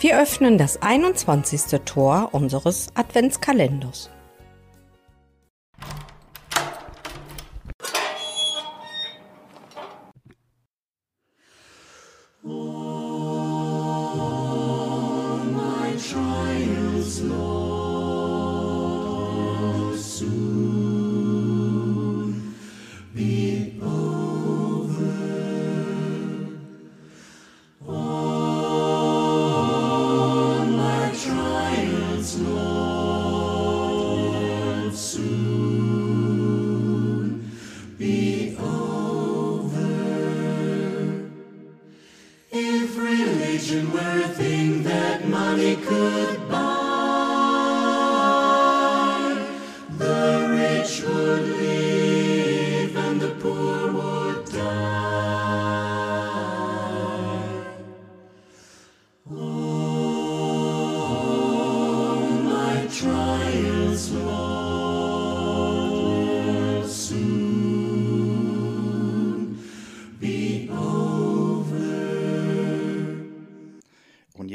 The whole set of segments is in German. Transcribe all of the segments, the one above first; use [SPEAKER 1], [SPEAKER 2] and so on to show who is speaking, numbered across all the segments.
[SPEAKER 1] Wir öffnen das 21. Tor unseres Adventskalenders.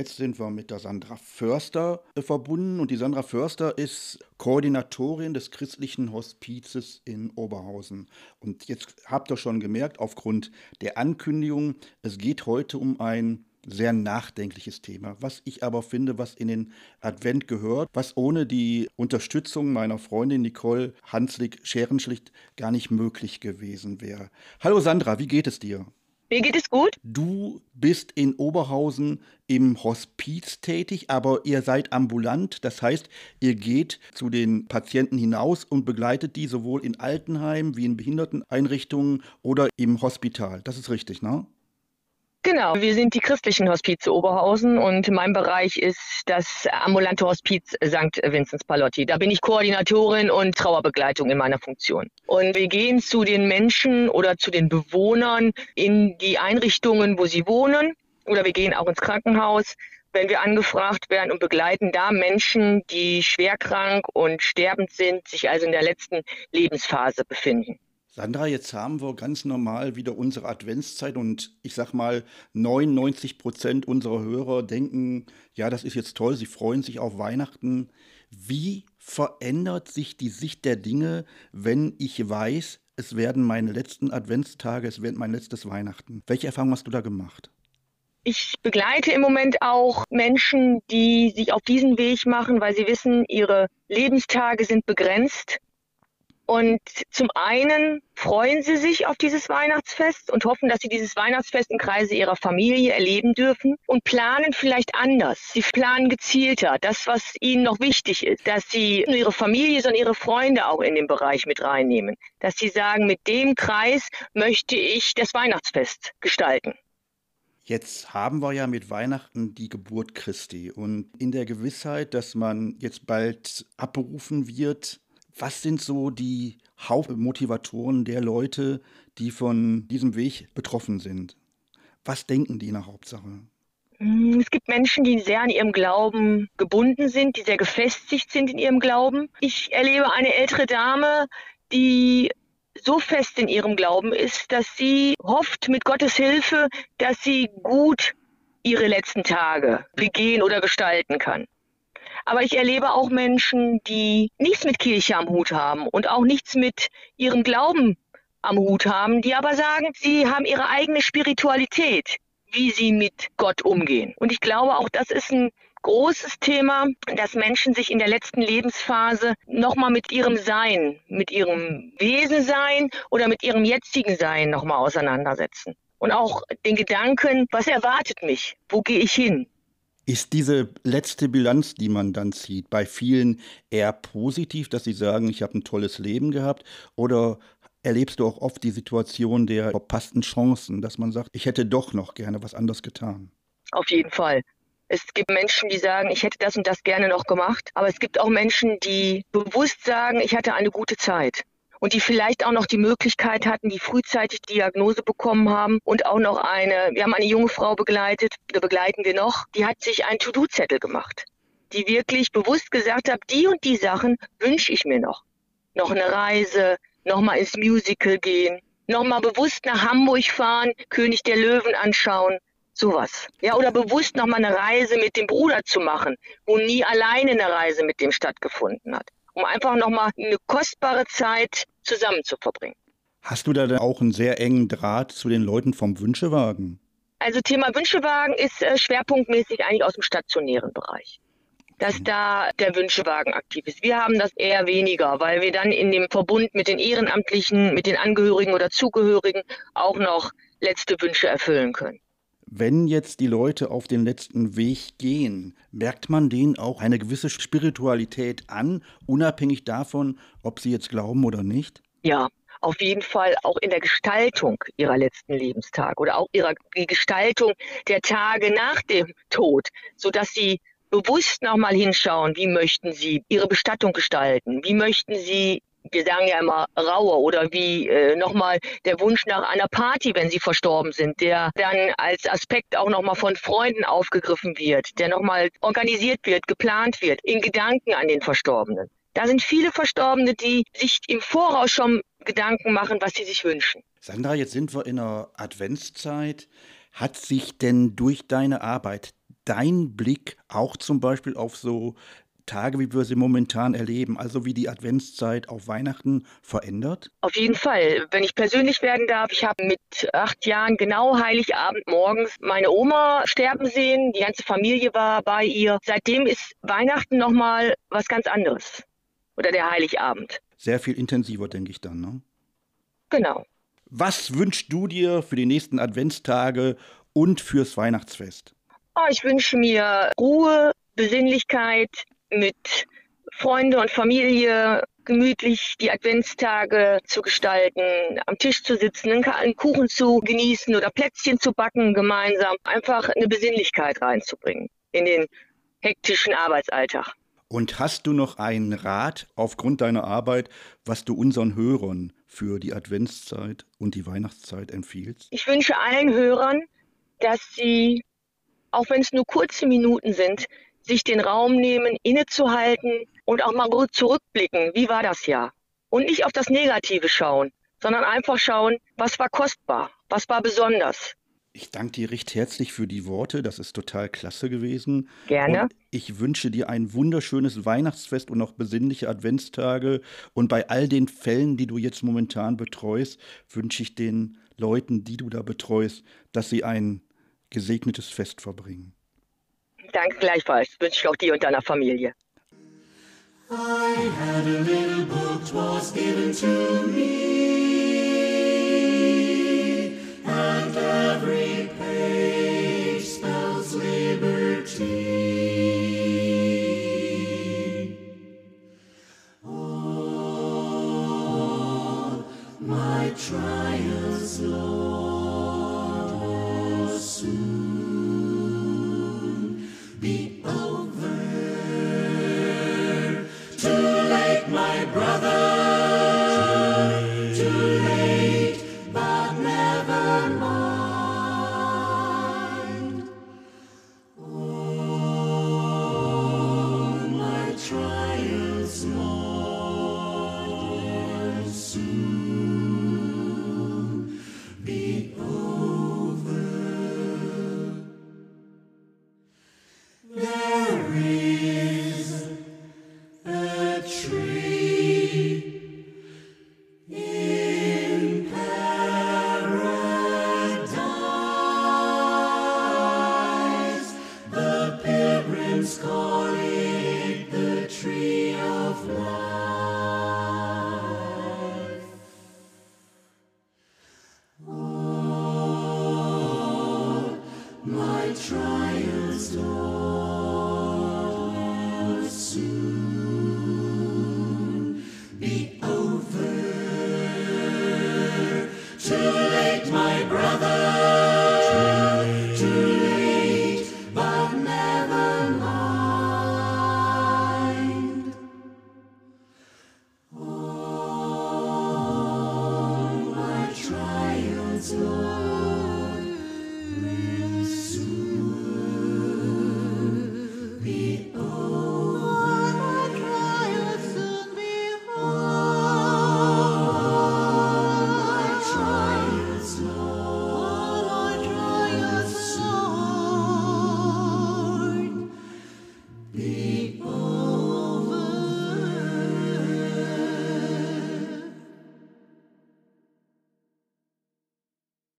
[SPEAKER 2] Jetzt sind wir mit der Sandra Förster äh, verbunden und die Sandra Förster ist Koordinatorin des christlichen Hospizes in Oberhausen. Und jetzt habt ihr schon gemerkt, aufgrund der Ankündigung, es geht heute um ein sehr nachdenkliches Thema, was ich aber finde, was in den Advent gehört, was ohne die Unterstützung meiner Freundin Nicole Hanslik-Scherenschlicht gar nicht möglich gewesen wäre. Hallo Sandra, wie geht es dir?
[SPEAKER 3] Mir geht es gut.
[SPEAKER 2] Du bist in Oberhausen im Hospiz tätig, aber ihr seid ambulant. Das heißt, ihr geht zu den Patienten hinaus und begleitet die sowohl in Altenheimen wie in Behinderteneinrichtungen oder im Hospital. Das ist richtig, ne?
[SPEAKER 3] Genau, wir sind die christlichen Hospize Oberhausen und mein Bereich ist das ambulante Hospiz St. Vinzenz Palotti. Da bin ich Koordinatorin und Trauerbegleitung in meiner Funktion. Und wir gehen zu den Menschen oder zu den Bewohnern in die Einrichtungen, wo sie wohnen oder wir gehen auch ins Krankenhaus, wenn wir angefragt werden und begleiten da Menschen, die schwerkrank und sterbend sind, sich also in der letzten Lebensphase befinden.
[SPEAKER 2] Sandra, jetzt haben wir ganz normal wieder unsere Adventszeit und ich sag mal, 99 Prozent unserer Hörer denken, ja, das ist jetzt toll, sie freuen sich auf Weihnachten. Wie verändert sich die Sicht der Dinge, wenn ich weiß, es werden meine letzten Adventstage, es wird mein letztes Weihnachten? Welche Erfahrung hast du da gemacht?
[SPEAKER 3] Ich begleite im Moment auch Menschen, die sich auf diesen Weg machen, weil sie wissen, ihre Lebenstage sind begrenzt und zum einen freuen sie sich auf dieses Weihnachtsfest und hoffen, dass sie dieses Weihnachtsfest im Kreise ihrer Familie erleben dürfen und planen vielleicht anders. Sie planen gezielter, das, was ihnen noch wichtig ist, dass sie nur ihre Familie, sondern ihre Freunde auch in den Bereich mit reinnehmen. Dass sie sagen, mit dem Kreis möchte ich das Weihnachtsfest gestalten.
[SPEAKER 2] Jetzt haben wir ja mit Weihnachten die Geburt Christi und in der Gewissheit, dass man jetzt bald abberufen wird, was sind so die Hauptmotivatoren der Leute, die von diesem Weg betroffen sind? Was denken die der Hauptsache?
[SPEAKER 3] Mm, es gibt Menschen, die sehr an ihrem Glauben gebunden sind, die sehr gefestigt sind in ihrem Glauben. Ich erlebe eine ältere Dame, die so fest in ihrem Glauben ist, dass sie hofft mit Gottes Hilfe, dass sie gut ihre letzten Tage begehen oder gestalten kann. Aber ich erlebe auch Menschen, die nichts mit Kirche am Hut haben und auch nichts mit ihrem Glauben am Hut haben, die aber sagen, sie haben ihre eigene Spiritualität, wie sie mit Gott umgehen. Und ich glaube, auch das ist ein großes Thema, dass Menschen sich in der letzten Lebensphase nochmal mit ihrem Sein, mit ihrem Wesen sein oder mit ihrem jetzigen Sein nochmal auseinandersetzen. Und auch den Gedanken, was erwartet mich? Wo gehe ich hin?
[SPEAKER 2] Ist diese letzte Bilanz, die man dann zieht, bei vielen eher positiv, dass sie sagen, ich habe ein tolles Leben gehabt? Oder erlebst du auch oft die Situation der verpassten Chancen, dass man sagt, ich hätte doch noch gerne was anderes getan?
[SPEAKER 3] Auf jeden Fall. Es gibt Menschen, die sagen, ich hätte das und das gerne noch gemacht. Aber es gibt auch Menschen, die bewusst sagen, ich hatte eine gute Zeit und die vielleicht auch noch die Möglichkeit hatten, die frühzeitig Diagnose bekommen haben und auch noch eine, wir haben eine junge Frau begleitet, begleiten wir noch, die hat sich einen To-Do-Zettel gemacht, die wirklich bewusst gesagt hat, die und die Sachen wünsche ich mir noch. Noch eine Reise, noch mal ins Musical gehen, noch mal bewusst nach Hamburg fahren, König der Löwen anschauen. Sowas. Ja, oder bewusst nochmal eine Reise mit dem Bruder zu machen, wo nie alleine eine Reise mit dem stattgefunden hat. Um einfach nochmal eine kostbare Zeit zusammen zu verbringen.
[SPEAKER 2] Hast du da dann auch einen sehr engen Draht zu den Leuten vom Wünschewagen?
[SPEAKER 3] Also Thema Wünschewagen ist äh, schwerpunktmäßig eigentlich aus dem stationären Bereich dass da der Wünschewagen aktiv ist. Wir haben das eher weniger, weil wir dann in dem Verbund mit den Ehrenamtlichen, mit den Angehörigen oder Zugehörigen auch noch letzte Wünsche erfüllen können.
[SPEAKER 2] Wenn jetzt die Leute auf den letzten Weg gehen, merkt man denen auch eine gewisse Spiritualität an, unabhängig davon, ob sie jetzt glauben oder nicht?
[SPEAKER 3] Ja, auf jeden Fall auch in der Gestaltung ihrer letzten Lebenstage oder auch ihrer die Gestaltung der Tage nach dem Tod, sodass sie bewusst nochmal hinschauen, wie möchten Sie Ihre Bestattung gestalten, wie möchten Sie wir sagen ja immer Rauhe oder wie äh, nochmal der Wunsch nach einer Party, wenn sie verstorben sind, der dann als Aspekt auch nochmal von Freunden aufgegriffen wird, der nochmal organisiert wird, geplant wird, in Gedanken an den Verstorbenen. Da sind viele Verstorbene, die sich im Voraus schon Gedanken machen, was sie sich wünschen.
[SPEAKER 2] Sandra, jetzt sind wir in einer Adventszeit. Hat sich denn durch deine Arbeit dein Blick auch zum Beispiel auf so Tage, wie wir sie momentan erleben, also wie die Adventszeit auf Weihnachten verändert?
[SPEAKER 3] Auf jeden Fall. Wenn ich persönlich werden darf, ich habe mit acht Jahren genau Heiligabend morgens meine Oma sterben sehen. Die ganze Familie war bei ihr. Seitdem ist Weihnachten nochmal was ganz anderes. Oder der Heiligabend.
[SPEAKER 2] Sehr viel intensiver, denke ich dann, ne?
[SPEAKER 3] Genau.
[SPEAKER 2] Was wünschst du dir für die nächsten Adventstage und fürs Weihnachtsfest?
[SPEAKER 3] Oh, ich wünsche mir Ruhe, Besinnlichkeit mit Freunde und Familie gemütlich die Adventstage zu gestalten, am Tisch zu sitzen, einen Kuchen zu genießen oder Plätzchen zu backen gemeinsam, einfach eine Besinnlichkeit reinzubringen in den hektischen Arbeitsalltag.
[SPEAKER 2] Und hast du noch einen Rat aufgrund deiner Arbeit, was du unseren Hörern für die Adventszeit und die Weihnachtszeit empfiehlst?
[SPEAKER 3] Ich wünsche allen Hörern, dass sie auch wenn es nur kurze Minuten sind, sich den Raum nehmen, innezuhalten und auch mal gut zurückblicken. Wie war das Jahr? Und nicht auf das Negative schauen, sondern einfach schauen, was war kostbar, was war besonders.
[SPEAKER 2] Ich danke dir recht herzlich für die Worte. Das ist total klasse gewesen.
[SPEAKER 3] Gerne.
[SPEAKER 2] Und ich wünsche dir ein wunderschönes Weihnachtsfest und noch besinnliche Adventstage. Und bei all den Fällen, die du jetzt momentan betreust, wünsche ich den Leuten, die du da betreust, dass sie ein gesegnetes Fest verbringen.
[SPEAKER 3] Danke gleichfalls. Wünsche ich auch dir und deiner Familie.
[SPEAKER 4] I had a little book, twas given to me, my trials, Lord.